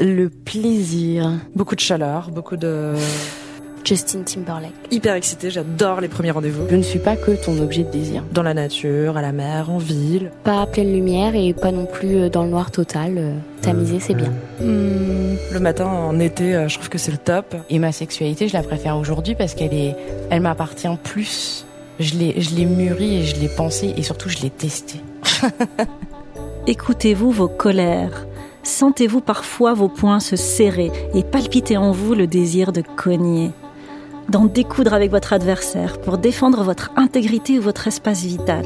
Le plaisir. Beaucoup de chaleur, beaucoup de... Justin Timberlake. Hyper excitée, j'adore les premiers rendez-vous. Je ne suis pas que ton objet de désir. Dans la nature, à la mer, en ville. Pas à pleine lumière et pas non plus euh, dans le noir total. Euh, Tamisé, c'est bien. Hmm, le matin, en été, euh, je trouve que c'est le top. Et ma sexualité, je la préfère aujourd'hui parce qu'elle est, elle m'appartient plus. Je l'ai, je l'ai mûrie et je l'ai pensée et surtout je l'ai testée. Écoutez-vous vos colères. Sentez-vous parfois vos poings se serrer et palpiter en vous le désir de cogner d'en découdre avec votre adversaire pour défendre votre intégrité ou votre espace vital.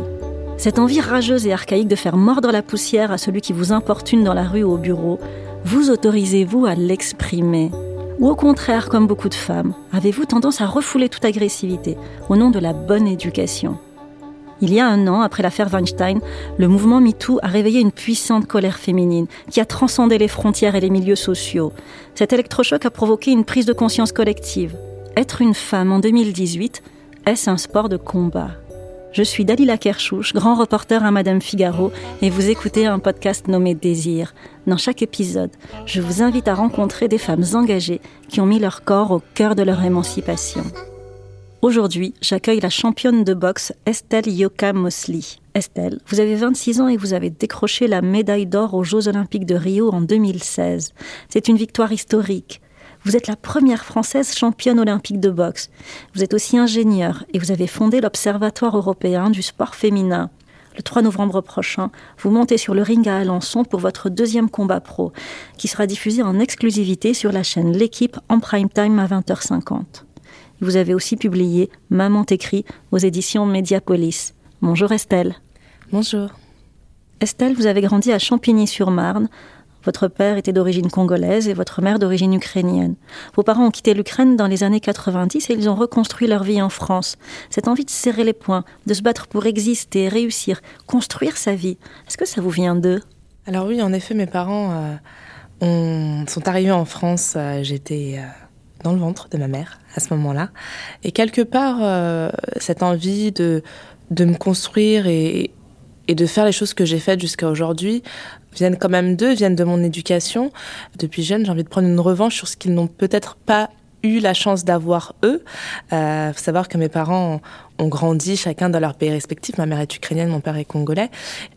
Cette envie rageuse et archaïque de faire mordre la poussière à celui qui vous importune dans la rue ou au bureau, vous autorisez-vous à l'exprimer? Ou au contraire, comme beaucoup de femmes, avez-vous tendance à refouler toute agressivité au nom de la bonne éducation? Il y a un an, après l'affaire Weinstein, le mouvement MeToo a réveillé une puissante colère féminine qui a transcendé les frontières et les milieux sociaux. Cet électrochoc a provoqué une prise de conscience collective. Être une femme en 2018, est-ce un sport de combat? Je suis Dalila Kershouch, grand reporter à Madame Figaro, et vous écoutez un podcast nommé Désir. Dans chaque épisode, je vous invite à rencontrer des femmes engagées qui ont mis leur corps au cœur de leur émancipation. Aujourd'hui, j'accueille la championne de boxe Estelle Yoka Mosley. Estelle, vous avez 26 ans et vous avez décroché la médaille d'or aux Jeux Olympiques de Rio en 2016. C'est une victoire historique. Vous êtes la première Française championne olympique de boxe. Vous êtes aussi ingénieure et vous avez fondé l'Observatoire européen du sport féminin. Le 3 novembre prochain, vous montez sur le ring à Alençon pour votre deuxième combat pro, qui sera diffusé en exclusivité sur la chaîne L'équipe en prime time à 20h50. Vous avez aussi publié Maman t'écrit aux éditions Mediapolis. Bonjour Estelle. Bonjour. Estelle, vous avez grandi à Champigny-sur-Marne, votre père était d'origine congolaise et votre mère d'origine ukrainienne. Vos parents ont quitté l'Ukraine dans les années 90 et ils ont reconstruit leur vie en France. Cette envie de serrer les poings, de se battre pour exister, réussir, construire sa vie, est-ce que ça vous vient d'eux? Alors oui, en effet, mes parents euh, sont arrivés en France. Euh, j'étais euh, dans le ventre de ma mère à ce moment-là. Et quelque part, cette envie de, de me construire et, et de faire les choses que j'ai faites jusqu'à aujourd'hui viennent quand même d'eux, viennent de mon éducation. Depuis jeune, j'ai envie de prendre une revanche sur ce qu'ils n'ont peut-être pas eu la chance d'avoir eux. Euh, faut savoir que mes parents ont grandi chacun dans leur pays respectif. Ma mère est ukrainienne, mon père est congolais.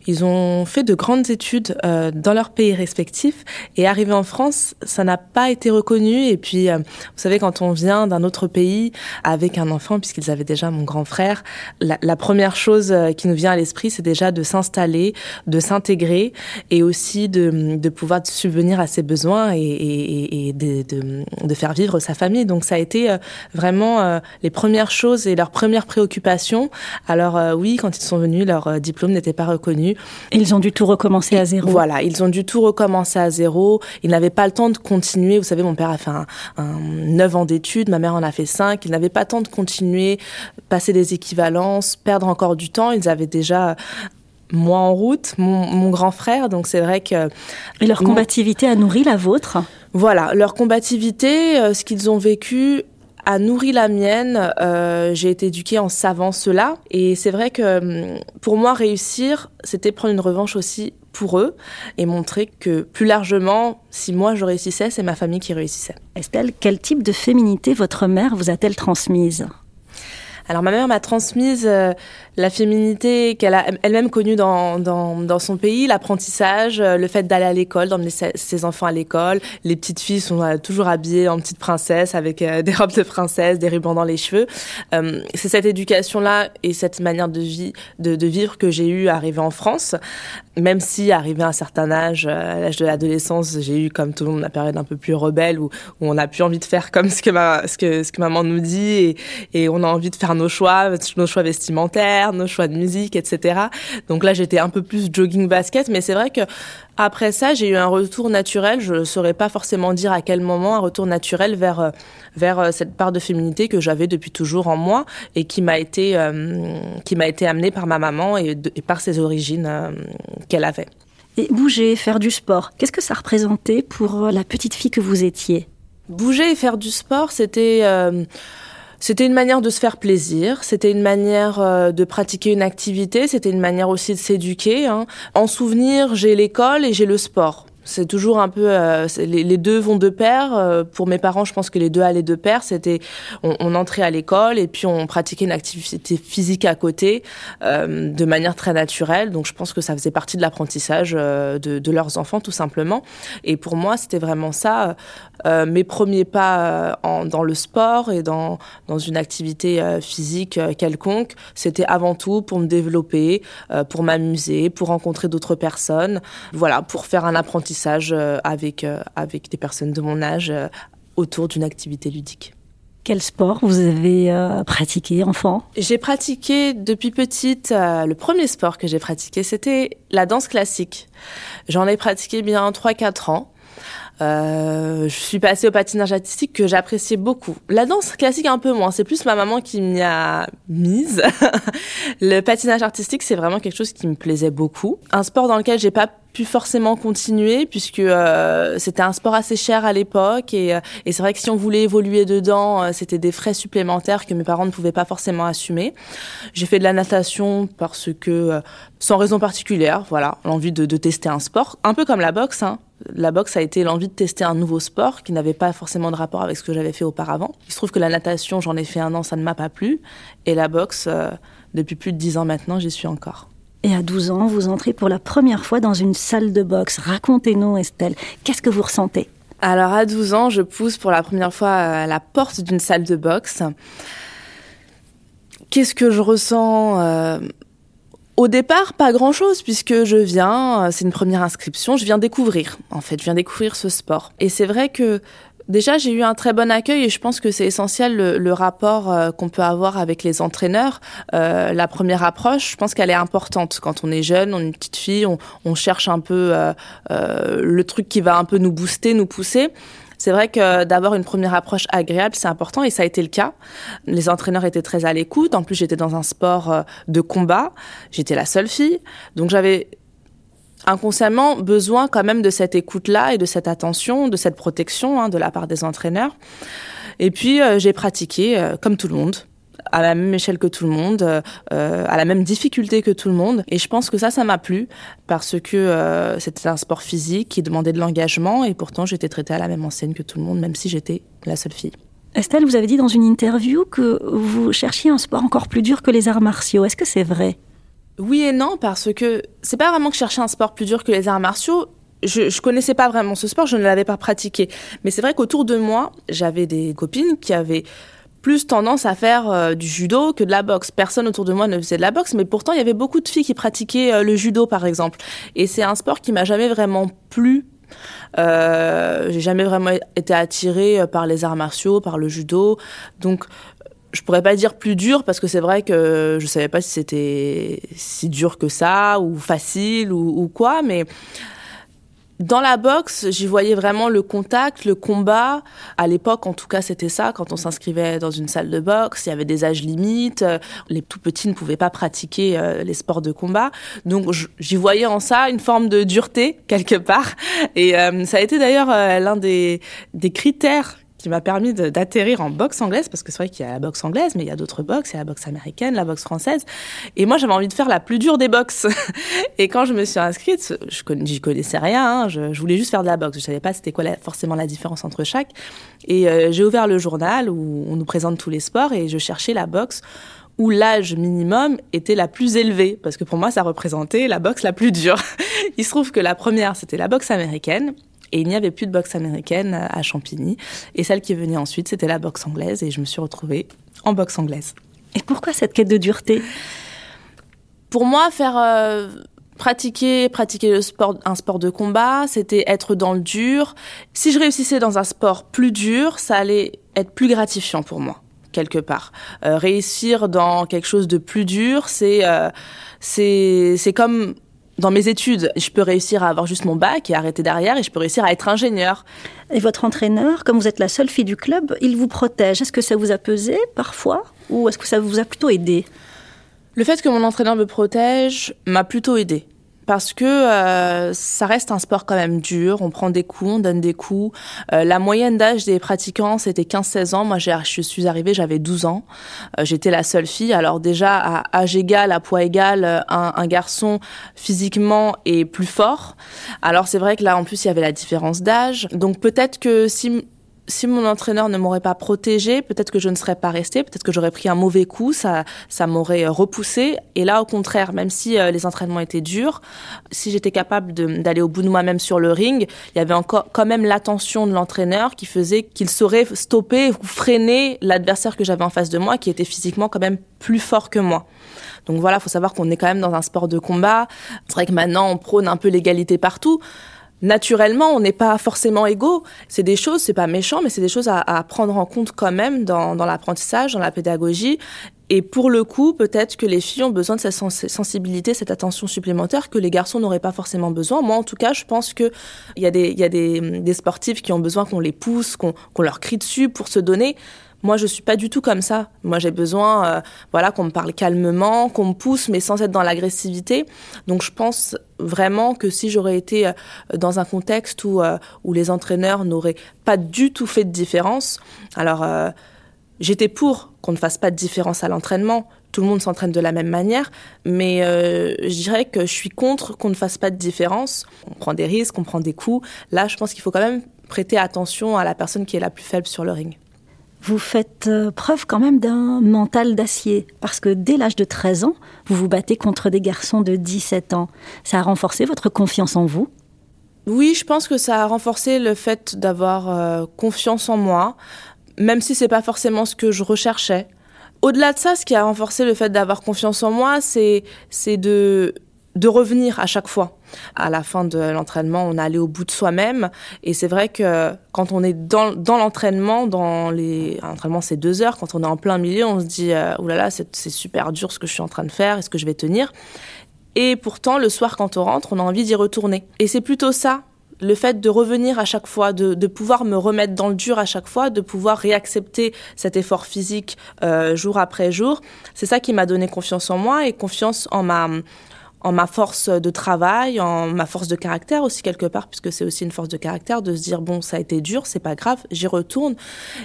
Ils ont fait de grandes études euh, dans leur pays respectif et arrivé en France, ça n'a pas été reconnu. Et puis, euh, vous savez, quand on vient d'un autre pays avec un enfant, puisqu'ils avaient déjà mon grand frère, la, première chose euh, qui nous vient à l'esprit, c'est déjà de s'installer, de s'intégrer et aussi de, de pouvoir subvenir à ses besoins et, et, et de, de, de, faire vivre sa famille. Donc, ça a été euh, vraiment les premières choses et leurs premières préoccupations alors euh, oui, quand ils sont venus, leur euh, diplôme n'était pas reconnu. Ils ont dû tout recommencer à zéro. Voilà, ils ont dû tout recommencer à zéro. Ils n'avaient pas le temps de continuer. Vous savez, mon père a fait un, un 9 ans d'études, ma mère en a fait 5. Ils n'avaient pas le temps de continuer, passer des équivalences, perdre encore du temps. Ils avaient déjà moi en route, mon, mon grand frère. Donc c'est vrai que... Et leur combativité a nourri la vôtre? Voilà, leur combativité, euh, ce qu'ils ont vécu a nourri la mienne. Euh, j'ai été éduquée en savant cela. Et c'est vrai que hum, pour moi, réussir, c'était prendre une revanche aussi pour eux et montrer que plus largement, si moi je réussissais, c'est ma famille qui réussissait. Estelle, quel type de féminité votre mère vous a-t-elle transmise? Alors ma mère m'a transmise euh, la féminité qu'elle a elle-même connue dans, dans, son pays, l'apprentissage, euh, le fait d'aller à l'école, d'emmener ses, enfants à l'école. Les petites filles sont euh, toujours habillées en petites princesses avec des robes de princesse, des rubans dans les cheveux. C'est cette éducation-là et cette manière de, vie, de, vivre que j'ai eu arrivé en France. Même si, arrivé à un certain âge, à l'âge de l'adolescence, j'ai eu, comme tout le monde, une période un peu plus rebelle où, on n'a plus envie de faire comme ce que, ce que, ce que maman nous dit et, et on a envie de faire nos choix, nos choix vestimentaires, nos choix de musique, etc. Donc là, j'étais un peu plus jogging basket, mais c'est vrai que après ça, j'ai eu un retour naturel. Je ne saurais pas forcément dire à quel moment un retour naturel vers euh, vers euh, cette part de féminité que j'avais depuis toujours en moi et qui m'a été euh, qui m'a été amenée par ma maman et, et par ses origines qu'elle avait. Et bouger, faire du sport, qu'est-ce que ça représentait pour la petite fille que vous étiez? Bouger et faire du sport, c'était c'était une manière de se faire plaisir, c'était une manière euh, de pratiquer une activité, c'était une manière aussi de s'éduquer. Hein. En souvenir, j'ai l'école et j'ai le sport. C'est toujours un peu euh, les, deux vont de pair. Euh, pour mes parents, je pense que les deux allaient de pair. C'était on, entrait à l'école et puis on pratiquait une activité physique à côté euh, de manière très naturelle. Donc je pense que ça faisait partie de l'apprentissage de, leurs enfants tout simplement. Et pour moi, c'était vraiment ça. mes premiers pas dans le sport et dans dans une activité physique quelconque, c'était avant tout pour me développer, pour m'amuser, pour rencontrer d'autres personnes. Voilà, pour faire un apprentissage euh, avec, euh, avec des personnes de mon âge euh, autour d'une activité ludique. Quel sport vous avez pratiqué enfant? J'ai pratiqué depuis petite, le premier sport que j'ai pratiqué, c'était la danse classique. J'en ai pratiqué bien 3-4 ans. Euh, je suis passée au patinage artistique que j'appréciais beaucoup. La danse classique un peu moins, c'est plus ma maman qui m'y a mise. le patinage artistique, c'est vraiment quelque chose qui me plaisait beaucoup. Un sport dans lequel j'ai pas pu forcément continuer puisque euh, c'était un sport assez cher à l'époque et, euh, et c'est vrai que si on voulait évoluer dedans, c'était des frais supplémentaires que mes parents ne pouvaient pas forcément assumer. J'ai fait de la natation parce que sans raison particulière, voilà, l'envie de, de, tester un sport, un peu comme la boxe. Hein. La boxe a été l'envie de tester un nouveau sport qui n'avait pas forcément de rapport avec ce que j'avais fait auparavant. Il se trouve que la natation, j'en ai fait un an, ça ne m'a pas plu, et la boxe, depuis plus de dix ans maintenant, j'y suis encore. Et à 12 ans, vous entrez pour la première fois dans une salle de boxe. Racontez-nous, Estelle, qu'est-ce que vous ressentez? Alors, à 12 ans, je pousse pour la première fois à la porte d'une salle de boxe. Qu'est-ce que je ressens euh, Au départ, pas grand-chose, puisque je viens, euh, c'est une première inscription, je viens découvrir, en fait, je viens découvrir ce sport. Et c'est vrai que Déjà, j'ai eu un très bon accueil et je pense que c'est essentiel le, rapport euh, qu'on peut avoir avec les entraîneurs. Euh, la première approche, je pense qu'elle est importante. Quand on est jeune, on est une petite fille, on, cherche un peu le truc qui va un peu nous booster, nous pousser. C'est vrai que d'avoir une première approche agréable, c'est important et ça a été le cas. Les entraîneurs étaient très à l'écoute. En plus, j'étais dans un sport de combat. J'étais la seule fille. Donc j'avais inconsciemment besoin quand même de cette écoute-là et de cette attention, de cette protection hein, de la part des entraîneurs. Et puis euh, j'ai pratiqué euh, comme tout le monde à la même échelle que tout le monde, euh, à la même difficulté que tout le monde. Et je pense que ça, ça m'a plu parce que c'était un sport physique qui demandait de l'engagement et pourtant j'étais traitée à la même enseigne que tout le monde, même si j'étais la seule fille. Estelle, vous avez dit dans une interview que vous cherchiez un sport encore plus dur que les arts martiaux. Est-ce que c'est vrai? Oui et non, parce que c'est pas vraiment que je cherchais un sport plus dur que les arts martiaux. Je, je connaissais pas vraiment ce sport, je ne l'avais pas pratiqué. Mais c'est vrai qu'autour de moi, j'avais des copines qui avaient plus tendance à faire euh, du judo que de la boxe. Personne autour de moi ne faisait de la boxe, mais pourtant il y avait beaucoup de filles qui pratiquaient euh, le judo par exemple. Et c'est un sport qui m'a jamais vraiment plu. Euh, j'ai jamais vraiment été attirée par les arts martiaux, par le judo. Donc je pourrais pas dire plus dur parce que c'est vrai que je savais pas si c'était si dur que ça ou facile ou, quoi, mais dans la boxe, j'y voyais vraiment le contact, le combat. À l'époque, en tout cas, c'était ça. Quand on s'inscrivait dans une salle de boxe, il y avait des âges limites. Les tout petits ne pouvaient pas pratiquer euh, les sports de combat. Donc, j'y voyais en ça une forme de dureté, quelque part. Et euh, ça a été d'ailleurs euh, l'un des, des critères qui m'a permis d'atterrir en boxe anglaise, parce que c'est vrai qu'il y a la boxe anglaise, mais il y a d'autres boxes, il y a la boxe américaine, la boxe française. Et moi, j'avais envie de faire la plus dure des boxes. et quand je me suis inscrite, je j'y connaissais rien, hein, je, voulais juste faire de la boxe. Je savais pas c'était quoi forcément la différence entre chaque. Et euh, j'ai ouvert le journal où on nous présente tous les sports et je cherchais la boxe où l'âge minimum était la plus élevée, parce que pour moi, ça représentait la boxe la plus dure. il se trouve que la première, c'était la boxe américaine, et il n'y avait plus de boxe américaine à Champigny. Et celle qui venait ensuite, c'était la boxe anglaise. Et je me suis retrouvée en boxe anglaise. Et pourquoi cette quête de dureté? Pour moi, faire euh, pratiquer, pratiquer le sport, un sport de combat, c'était être dans le dur. Si je réussissais dans un sport plus dur, ça allait être plus gratifiant pour moi quelque part. Euh, réussir dans quelque chose de plus dur, c'est euh, c'est c'est comme dans mes études, je peux réussir à avoir juste mon bac et arrêter derrière, et je peux réussir à être ingénieur. Et votre entraîneur, comme vous êtes la seule fille du club, il vous protège. Est-ce que ça vous a pesé parfois, ou est-ce que ça vous a plutôt aidé? Le fait que mon entraîneur me protège m'a plutôt aidé parce que euh, ça reste un sport quand même dur. On prend des coups, on donne des coups. Euh, la moyenne d'âge des pratiquants, c'était 15-16 ans. Moi, je suis arrivée, j'avais 12 ans. Euh, j'étais la seule fille. Alors déjà, à âge égal, à poids égal, un, un garçon physiquement est plus fort. Alors c'est vrai que là, en plus, il y avait la différence d'âge. Donc peut-être que si si mon entraîneur ne m'aurait pas protégé, peut-être que je ne serais pas restée, peut-être que j'aurais pris un mauvais coup, ça, ça m'aurait euh, repoussé. Et là, au contraire, même si euh, les entraînements étaient durs, si j'étais capable d'aller au bout de moi-même sur le ring, il y avait encore quand même l'attention de l'entraîneur qui faisait qu'il saurait stopper ou freiner l'adversaire que j'avais en face de moi, qui était physiquement quand même plus fort que moi. Donc voilà, faut savoir qu'on est quand même dans un sport de combat. C'est vrai que maintenant, on prône un peu l'égalité partout naturellement, on n'est pas forcément égaux. C'est des choses, c'est pas méchant, mais c'est des choses à, prendre en compte quand même dans, l'apprentissage, dans la pédagogie. Et pour le coup, peut-être que les filles ont besoin de cette sensibilité, cette attention supplémentaire que les garçons n'auraient pas forcément besoin. Moi, en tout cas, je pense qu'il y a, des, y a des, des sportifs qui ont besoin qu'on les pousse, qu'on leur crie dessus pour se donner. Moi, je suis pas du tout comme ça. Moi, j'ai besoin, euh, voilà, qu'on me parle calmement, qu'on me pousse, mais sans être dans l'agressivité. Donc, je pense vraiment que si j'aurais été euh, dans un contexte où euh, où les entraîneurs n'auraient pas du tout fait de différence, alors j'étais pour qu'on ne fasse pas de différence à l'entraînement. Tout le monde s'entraîne de la même manière, mais je dirais que je suis contre qu'on ne fasse pas de différence. On prend des risques, on prend des coups. Là, je pense qu'il faut quand même prêter attention à la personne qui est la plus faible sur le ring vous faites euh, preuve quand même d'un mental d'acier, parce que dès l'âge de 13 ans, vous vous battez contre des garçons de 17 ans. Ça a renforcé votre confiance en vous? Oui, je pense que ça a renforcé le fait d'avoir euh, confiance en moi, même si c'est pas forcément ce que je recherchais. Au-delà de ça, ce qui a renforcé le fait d'avoir confiance en moi, c'est de de revenir à chaque fois. À la fin de l'entraînement, on allait au bout de soi-même. Et c'est vrai que quand on est dans, l'entraînement, dans les l'entraînement c'est deux heures, quand on est en plein milieu, on se dit euh, oulala c'est super dur ce que je suis en train de faire, est-ce que je vais tenir? Et pourtant le soir quand on rentre, on a envie d'y retourner. Et c'est plutôt ça le fait de revenir à chaque fois, de, de, pouvoir me remettre dans le dur à chaque fois, de pouvoir réaccepter cet effort physique euh, jour après jour, c'est ça qui m'a donné confiance en moi et confiance en ma en ma force de travail, en ma force de caractère aussi quelque part, puisque c'est aussi une force de caractère de se dire bon ça a été dur, c'est pas grave, j'y retourne.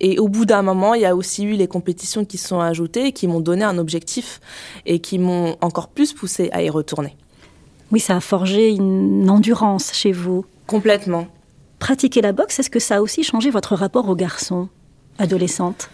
Et au bout d'un moment, il y a aussi eu les compétitions qui se sont ajoutées, et qui m'ont donné un objectif et qui m'ont encore plus poussé à y retourner. Oui, ça a forgé une endurance chez vous. Complètement. Pratiquer la boxe, est-ce que ça a aussi changé votre rapport aux garçons, adolescentes?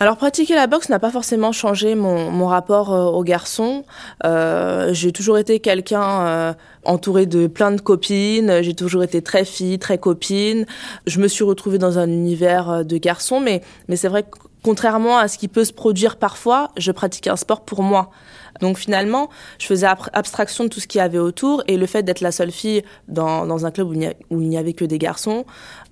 Alors pratiquer la boxe n'a pas forcément changé mon, mon rapport euh, aux garçons. Euh, j'ai toujours été quelqu'un euh, entouré de plein de copines. J'ai toujours été très fille, très copine. Je me suis retrouvée dans un univers euh, de garçons, mais mais c'est vrai que contrairement à ce qui peut se produire parfois, je pratiquais un sport pour moi. Donc finalement, je faisais abstraction de tout ce qu'il y avait autour et le fait d'être la seule fille dans, dans un club où il n'y avait que des garçons,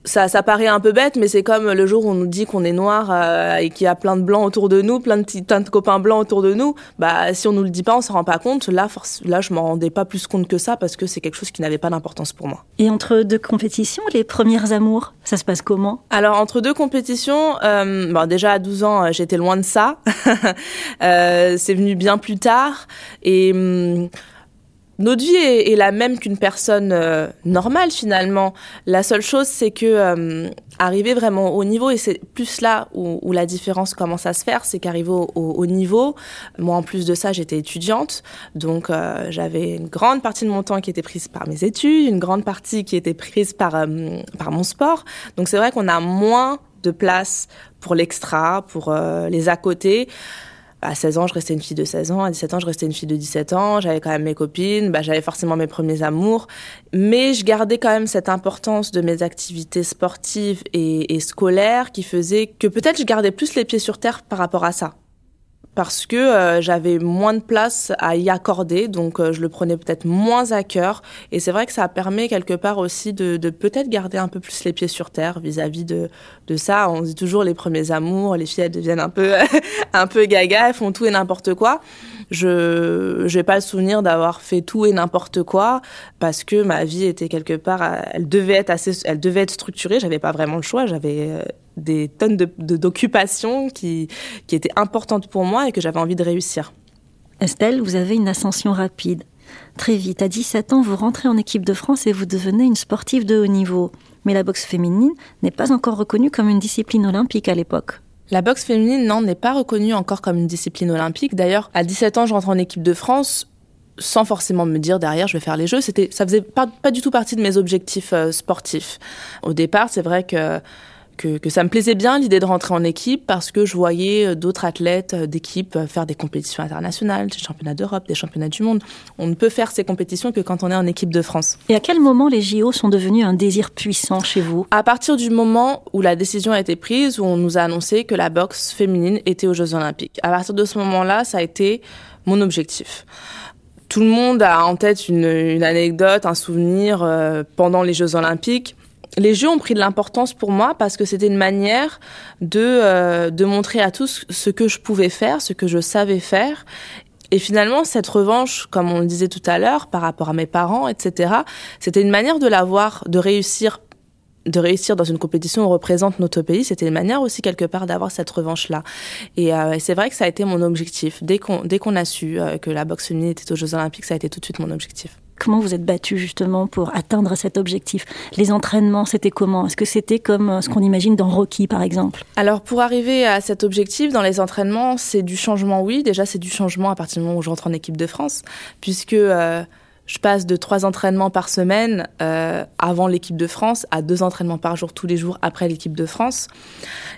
ça, ça paraît un peu bête, mais c'est comme le jour où on nous dit qu'on est noir euh, et qu'il y a plein de blancs autour de nous, plein de, petits, plein de copains blancs autour de nous. Bah, si on nous le dit pas, on s'en rend pas compte. Là, force, là, je m'en rendais pas plus compte que ça parce que c'est quelque chose qui n'avait pas d'importance pour moi. Et entre deux compétitions, les premières amours, ça se passe comment? Alors entre deux compétitions, euh, bon, déjà à 12 ans, j'étais loin de ça. euh, c'est venu bien plus tard et hum, notre vie est, la même qu'une personne euh, normale finalement. La seule chose, c'est que euh, arriver vraiment au niveau, et c'est plus là où, la différence commence à se faire, c'est qu'arriver au, niveau, moi en plus de ça, j'étais étudiante, donc euh, j'avais une grande partie de mon temps qui était prise par mes études, une grande partie qui était prise par par mon sport. Donc c'est vrai qu'on a moins de place pour l'extra, pour les à côté à 16 ans, je restais une fille de 16 ans. À 17 ans, je restais une fille de 17 ans. J'avais quand même mes copines. Bah, j'avais forcément mes premiers amours. Mais je gardais quand même cette importance de mes activités sportives et, et scolaires qui faisait que peut-être je gardais plus les pieds sur terre par rapport à ça. Parce que euh, j'avais moins de place à y accorder, donc euh, je le prenais peut-être moins à cœur. Et c'est vrai que ça permet quelque part aussi de, peut-être garder un peu plus les pieds sur terre vis-à-vis de, de ça. On dit toujours les premiers amours, les filles elles deviennent un peu un peu gaga, elles font tout et n'importe quoi. Je j'ai pas le souvenir d'avoir fait tout et n'importe quoi parce que ma vie était quelque part, elle devait être assez, elle devait être structurée. J'avais pas vraiment le choix. J'avais euh, des tonnes de, d'occupations qui, qui étaient importantes pour moi et que j'avais envie de réussir. Estelle, vous avez une ascension rapide. Très vite, à 17 ans, vous rentrez en équipe de France et vous devenez une sportive de haut niveau. Mais la boxe féminine n'est pas encore reconnue comme une discipline olympique à l'époque. La boxe féminine, non, n'est pas reconnue encore comme une discipline olympique. D'ailleurs, à 17 ans, je rentre en équipe de France sans forcément me dire derrière je vais faire les jeux. C'était, ça faisait pas, pas du tout partie de mes objectifs euh, sportifs. Au départ, c'est vrai que que, que, ça me plaisait bien l'idée de rentrer en équipe parce que je voyais euh, d'autres athlètes euh, d'équipe euh, faire des compétitions internationales, des championnats d'Europe, des championnats du monde. On ne peut faire ces compétitions que quand on est en équipe de France. Et à quel moment les JO sont devenus un désir puissant chez vous? À partir du moment où la décision a été prise, où on nous a annoncé que la boxe féminine était aux Jeux Olympiques. À partir de ce moment-là, ça a été mon objectif. Tout le monde a en tête une, une anecdote, un souvenir euh, pendant les Jeux Olympiques les jeux ont pris de l'importance pour moi parce que c'était une manière de, euh, de montrer à tous ce que je pouvais faire, ce que je savais faire. Et finalement, cette revanche, comme on le disait tout à l'heure, par rapport à mes parents, etc., c'était une manière de l'avoir, de réussir de réussir dans une compétition où on représente notre pays, c'était une manière aussi quelque part d'avoir cette revanche-là. Et euh, c'est vrai que ça a été mon objectif. Dès qu'on dès qu'on a su euh, que la boxe féminine était aux Jeux Olympiques, ça a été tout de suite mon objectif. Comment vous êtes battu justement pour atteindre cet objectif? Les entraînements, c'était comment? Est-ce que c'était comme euh, ce qu'on imagine dans Rocky, par exemple? Alors, pour arriver à cet objectif, dans les entraînements, c'est du changement, oui. Déjà, c'est du changement à partir du moment où je rentre en équipe de France, puisque... Euh, je passe de trois entraînements par semaine euh, avant l'équipe de France à deux entraînements par jour tous les jours après l'équipe de France.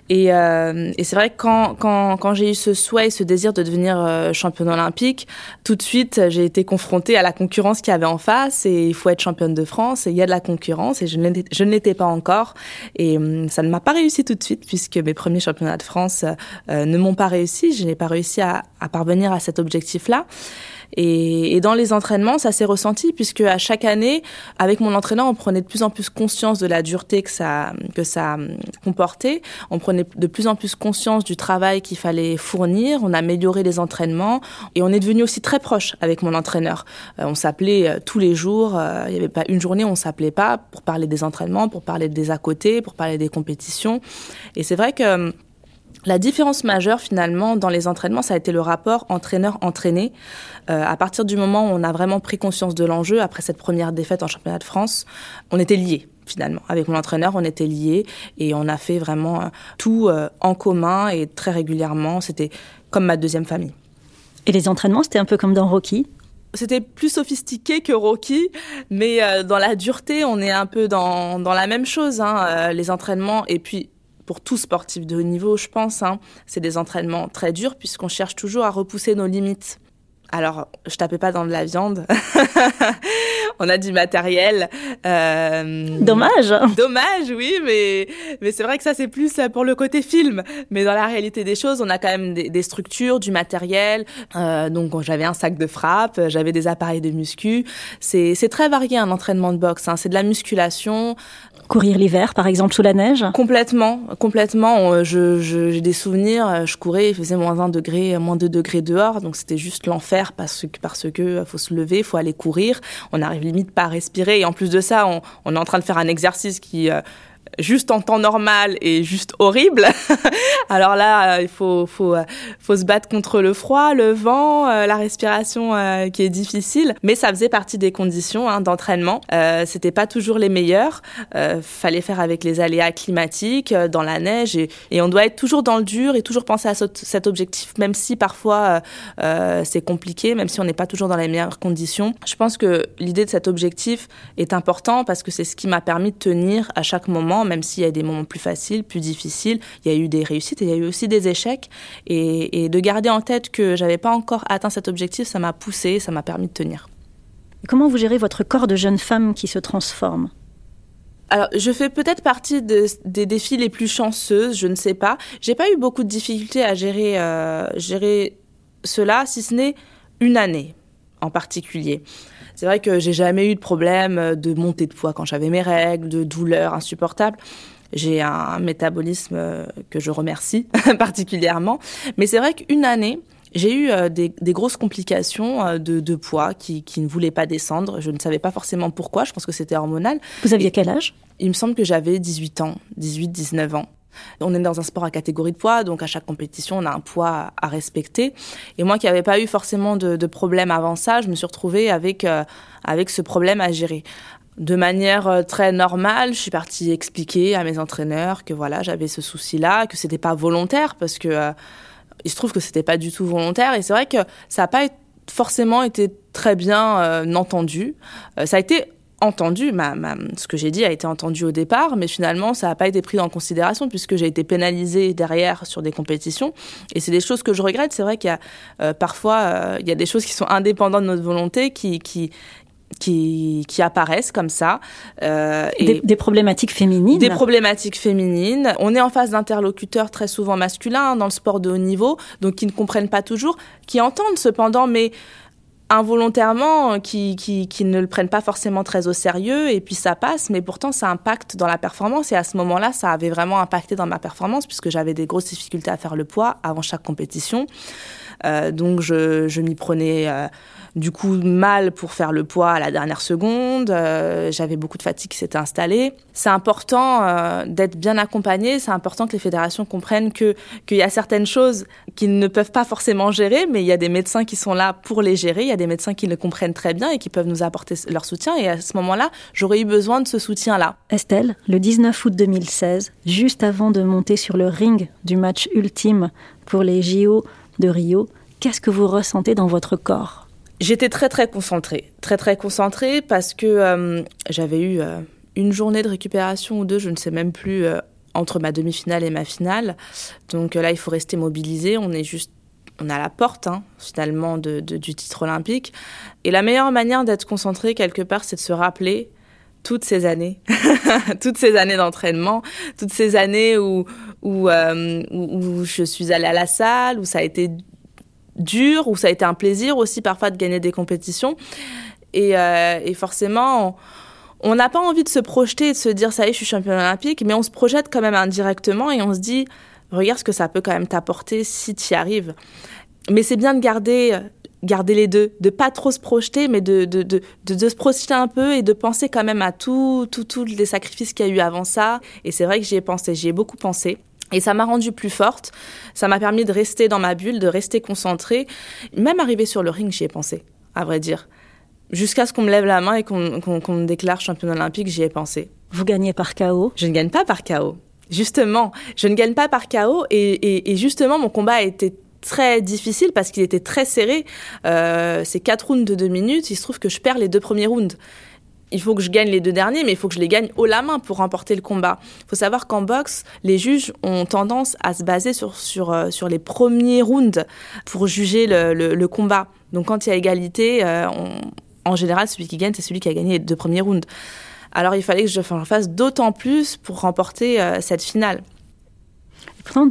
Et, euh, et c'est vrai que quand, quand, quand j'ai eu ce souhait et ce désir de devenir euh, championne olympique, tout de suite j'ai été confrontée à la concurrence qu'il y avait en face et il faut être championne de France et il y a de la concurrence et je ne l'étais pas encore. Et hum, ça ne m'a pas réussi tout de suite puisque mes premiers championnats de France euh, ne m'ont pas réussi. Je n'ai pas réussi à, à parvenir à cet objectif-là. Et, et, dans les entraînements, ça s'est ressenti puisque à chaque année, avec mon entraîneur, on prenait de plus en plus conscience de la dureté que ça que ça hum, comportait. On prenait de plus en plus conscience du travail qu'il fallait fournir. On amélioré les entraînements et on est devenu aussi très proche avec mon entraîneur. Euh, on s'appelait euh, tous les jours. Euh, il n'y avait pas une journée où on s'appelait pas pour parler des entraînements, pour parler des à côté, pour parler des compétitions. Et c'est vrai que hum, la différence majeure finalement dans les entraînements, ça a été le rapport entraîneur-entraîné. Euh, à partir du moment où on a vraiment pris conscience de l'enjeu, après cette première défaite en championnat de France, on était liés finalement. Avec mon entraîneur, on était liés et on a fait vraiment euh, tout euh, en commun et très régulièrement. C'était comme ma deuxième famille. Et les entraînements, c'était un peu comme dans Rocky? C'était plus sophistiqué que Rocky, mais euh, dans la dureté, on est un peu dans, dans la même chose. Hein, les entraînements et puis pour tout sportif de haut niveau, je pense. Hein. C'est des entraînements très durs puisqu'on cherche toujours à repousser nos limites. Alors, je tapais pas dans de la viande. on a du matériel. Euh... Dommage. Dommage, oui, mais mais c'est vrai que ça c'est plus pour le côté film. Mais dans la réalité des choses, on a quand même des, des structures, du matériel. Euh, donc j'avais un sac de frappe, j'avais des appareils de muscu. C'est c'est très varié un entraînement de boxe. Hein. C'est de la musculation, courir l'hiver, par exemple, sous la neige Complètement, complètement. Je, je, j'ai des souvenirs, je courais, il faisait moins 1 degré, moins 2 degrés dehors, donc c'était juste l'enfer parce que, parce que faut se lever, faut aller courir. On arrive limite pas à respirer. Et en plus de ça, on, on est en train de faire un exercice qui juste en temps normal et juste horrible. Alors là, il faut, faut, se battre contre le froid, le vent, euh, la respiration euh, qui est difficile. Mais ça faisait partie des conditions hein, d'entraînement. Euh, C'était pas toujours les meilleures. Euh, fallait faire avec les aléas climatiques, euh, dans la neige, et, on doit être toujours dans le dur et toujours penser à ce, cet objectif, même si parfois c'est compliqué, même si on n'est pas toujours dans les meilleures conditions. Je pense que l'idée de cet objectif est important parce que c'est ce qui m'a permis de tenir à chaque moment même s'il y a des moments plus faciles, plus difficiles. Il y a eu des réussites et il y a eu aussi des échecs. Et, et de garder en tête que j'avais pas encore atteint cet objectif, ça m'a poussé, ça m'a permis de tenir. Comment vous gérez votre corps de jeune femme qui se transforme? Alors, je fais peut-être partie de, des défis les plus chanceuses, je ne sais pas. J'ai pas eu beaucoup de difficultés à gérer, euh, gérer cela, si ce n'est une année en particulier. C'est vrai que j'ai jamais eu de problème de montée de poids quand j'avais mes règles, de douleurs insupportables. J'ai un métabolisme euh, que je remercie particulièrement. Mais c'est vrai qu'une année, j'ai eu euh, des, grosses complications euh, de, poids qui, qui, ne voulaient pas descendre. Je ne savais pas forcément pourquoi. Je pense que c'était hormonal. Vous aviez quel âge? Il me semble que j'avais 18 ans, 18, 19 ans. On est dans un sport à catégorie de poids, donc à chaque compétition, on a un poids à respecter. Et moi qui n'avais pas eu forcément de, de, problème avant ça, je me suis retrouvée avec, avec ce problème à gérer de manière euh, très normale, je suis partie expliquer à mes entraîneurs que voilà, j'avais ce souci-là, que c'était pas volontaire parce que euh, il se trouve que c'était pas du tout volontaire et c'est vrai que ça n'a pas forcément été très bien euh, entendu. ça a été entendu, ma, ce que j'ai dit a été entendu au départ, mais finalement ça n'a pas été pris en considération puisque j'ai été pénalisée derrière sur des compétitions et c'est des choses que je regrette. C'est vrai qu'il y a parfois il y a des choses qui sont indépendantes de notre volonté qui qui qui, qui apparaissent comme ça. Euh, et des, problématiques féminines Des problématiques féminines. On est en face d'interlocuteurs très souvent masculins dans le sport de haut niveau, donc qui ne comprennent pas toujours, qui entendent cependant, mais involontairement, qui, qui, qui ne le prennent pas forcément très au sérieux, et puis ça passe, mais pourtant ça impacte dans la performance, et à ce moment-là, ça avait vraiment impacté dans ma performance, puisque j'avais des grosses difficultés à faire le poids avant chaque compétition. Euh, donc je, je m'y prenais... Euh, du coup mal pour faire le poids à la dernière seconde. Euh, j'avais beaucoup de fatigue qui s'était installée. C'est important d'être bien accompagné. C'est important que les fédérations comprennent que qu'il y a certaines choses qu'ils ne peuvent pas forcément gérer, mais il y a des médecins qui sont là pour les gérer. Il y a des médecins qui le comprennent très bien et qui peuvent nous apporter leur soutien. Et à ce moment-là, j'aurais eu besoin de ce soutien-là. Estelle, le 19 août 2016, juste avant de monter sur le ring du match ultime pour les JO de Rio, qu'est-ce que vous ressentez dans votre corps? J'étais très très concentrée, très très concentrée parce que euh, j'avais eu euh, une journée de récupération ou deux, je ne sais même plus, euh, entre ma demi-finale et ma finale. Donc là, il faut rester mobilisé. On est juste, on à la porte hein, finalement du titre olympique. Et la meilleure manière d'être concentré quelque part, c'est de se rappeler toutes ces années, toutes ces années d'entraînement, toutes ces années où où, où je suis allée à la salle, où ça a été dur, où ça a été un plaisir aussi parfois de gagner des compétitions. Et, euh, forcément, on n'a pas envie de se projeter et de se dire ça y est, je suis championne olympique, mais on se projette quand même indirectement et on se dit regarde ce que ça peut quand même t'apporter si tu y arrives. Mais c'est bien de garder garder les deux, de pas trop se projeter, mais de, de, de, de, se projeter un peu et de penser quand même à tous tout, tout les sacrifices qu'il y a eu avant ça. Et c'est vrai que j'y ai pensé, j'y ai beaucoup pensé. Et ça m'a rendue plus forte, ça m'a permis de rester dans ma bulle, de rester concentrée. Même arriver sur le ring, j'y ai pensé, à vrai dire. Jusqu'à ce qu'on me lève la main et qu'on me déclare championne olympique, j'y ai pensé. Vous gagnez par KO Je ne gagne pas par KO. Justement, je ne gagne pas par KO et, justement, mon combat a été très difficile parce qu'il était très serré. Euh, c'est quatre rounds de deux minutes. Il se trouve que je perds les deux premiers rounds il faut que je gagne les deux derniers, mais il faut que je les gagne haut la main pour remporter le combat. Il faut savoir qu'en boxe, les juges ont tendance à se baser sur, euh, les premiers rounds pour juger le, le, combat. Donc quand il y a égalité, euh, en général, celui qui gagne, c'est celui qui a gagné les deux premiers rounds. Alors il fallait que je fasse d'autant plus pour remporter euh, cette finale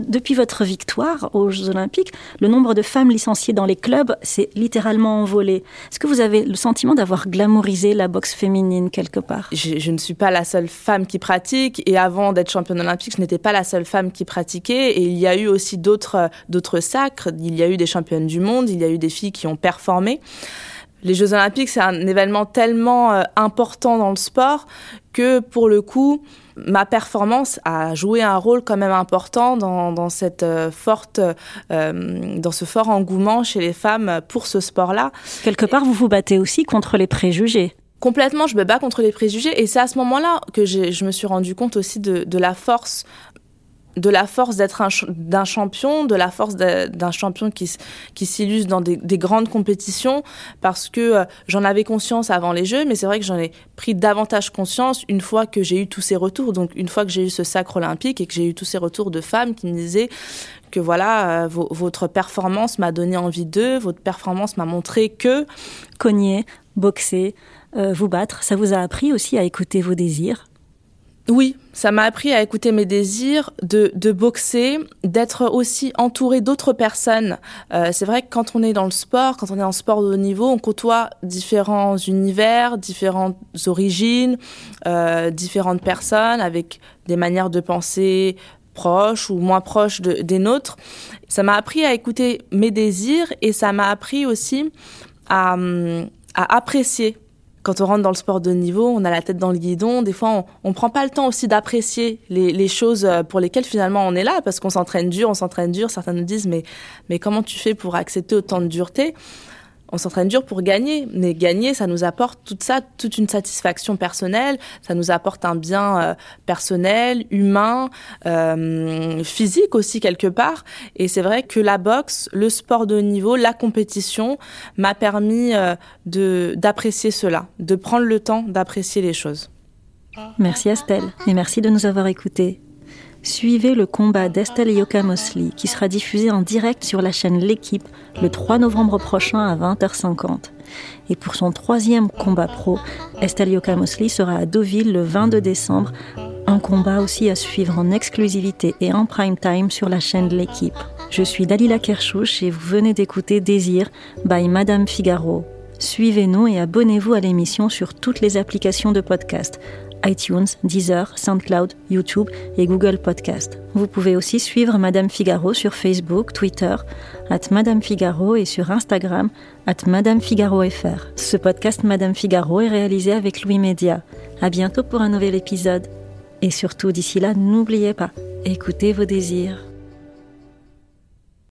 depuis votre victoire aux Jeux Olympiques, le nombre de femmes licenciées dans les clubs s'est littéralement envolé. Est-ce que vous avez le sentiment d'avoir glamourisé la boxe féminine quelque part? Je, ne suis pas la seule femme qui pratique et avant d'être championne olympique, je n'étais pas la seule femme qui pratiquait et il y a eu aussi d'autres d'autres sacres. Il y a eu des championnes du monde, il y a eu des filles qui ont performé. Les Jeux Olympiques, c'est un événement tellement euh, important dans le sport que pour le coup, ma performance a joué un rôle quand même important dans, cette euh, forte, euh, dans ce fort engouement chez les femmes pour ce sport-là. Quelque part, vous vous battez aussi contre les préjugés. Complètement, je me bats contre les préjugés et c'est à ce moment-là que je me suis rendu compte aussi de la force de la force d'être d'un champion, de la force d'un champion qui, qui s'illustre dans des, grandes compétitions, parce que euh, j'en avais conscience avant les Jeux, mais c'est vrai que j'en ai pris davantage conscience une fois que j'ai eu tous ces retours, donc une fois que j'ai eu ce sacre olympique et que j'ai eu tous ces retours de femmes qui me disaient que voilà, euh, votre performance m'a donné envie d'eux, votre performance m'a montré que... Cogner, boxer, euh, vous battre, ça vous a appris aussi à écouter vos désirs Oui, ça m'a appris à écouter mes désirs, de, de boxer, d'être aussi entouré d'autres personnes. Euh, c'est vrai que quand on est dans le sport, quand on est en sport de haut niveau, on côtoie différents univers, différentes origines, euh, différentes personnes avec des manières de penser proches ou moins proches de, des nôtres. Ça m'a appris à écouter mes désirs et ça m'a appris aussi à, à apprécier quand on rentre dans le sport de niveau, on a la tête dans le guidon. Des fois, on, ne prend pas le temps aussi d'apprécier les, choses euh, pour lesquelles finalement on est là, parce qu'on s'entraîne dur, on s'entraîne dur. Certains nous disent, mais, mais comment tu fais pour accepter autant de dureté? On s'entraîne dur pour gagner, mais gagner, ça nous apporte tout ça, toute une satisfaction personnelle, ça nous apporte un bien euh, personnel, humain, euh, physique aussi quelque part. Et c'est vrai que la boxe, le sport de haut niveau, la compétition m'a permis euh, de d'apprécier cela, de prendre le temps d'apprécier les choses. Merci Estelle et merci de nous avoir écoutés. Suivez le combat d'Estelle Yoka Mosley qui sera diffusé en direct sur la chaîne L'équipe le 3 novembre prochain à 20h50. Et pour son troisième combat pro, Estelle Yoka Mosley sera à Deauville le 22 décembre. Un combat aussi à suivre en exclusivité et en prime time sur la chaîne L'équipe. Je suis Dalila Kershouch et vous venez d'écouter Désir by Madame Figaro. Suivez-nous et abonnez-vous à l'émission sur toutes les applications de podcast iTunes, Deezer, SoundCloud, YouTube et Google Podcast. Vous pouvez aussi suivre Madame Figaro sur Facebook, Twitter, at Madame Figaro et sur Instagram, at Madame Figaro FR. Ce podcast Madame Figaro est réalisé avec Louis Média. À bientôt pour un nouvel épisode. Et surtout, d'ici là, n'oubliez pas, écoutez vos désirs.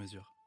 mesure.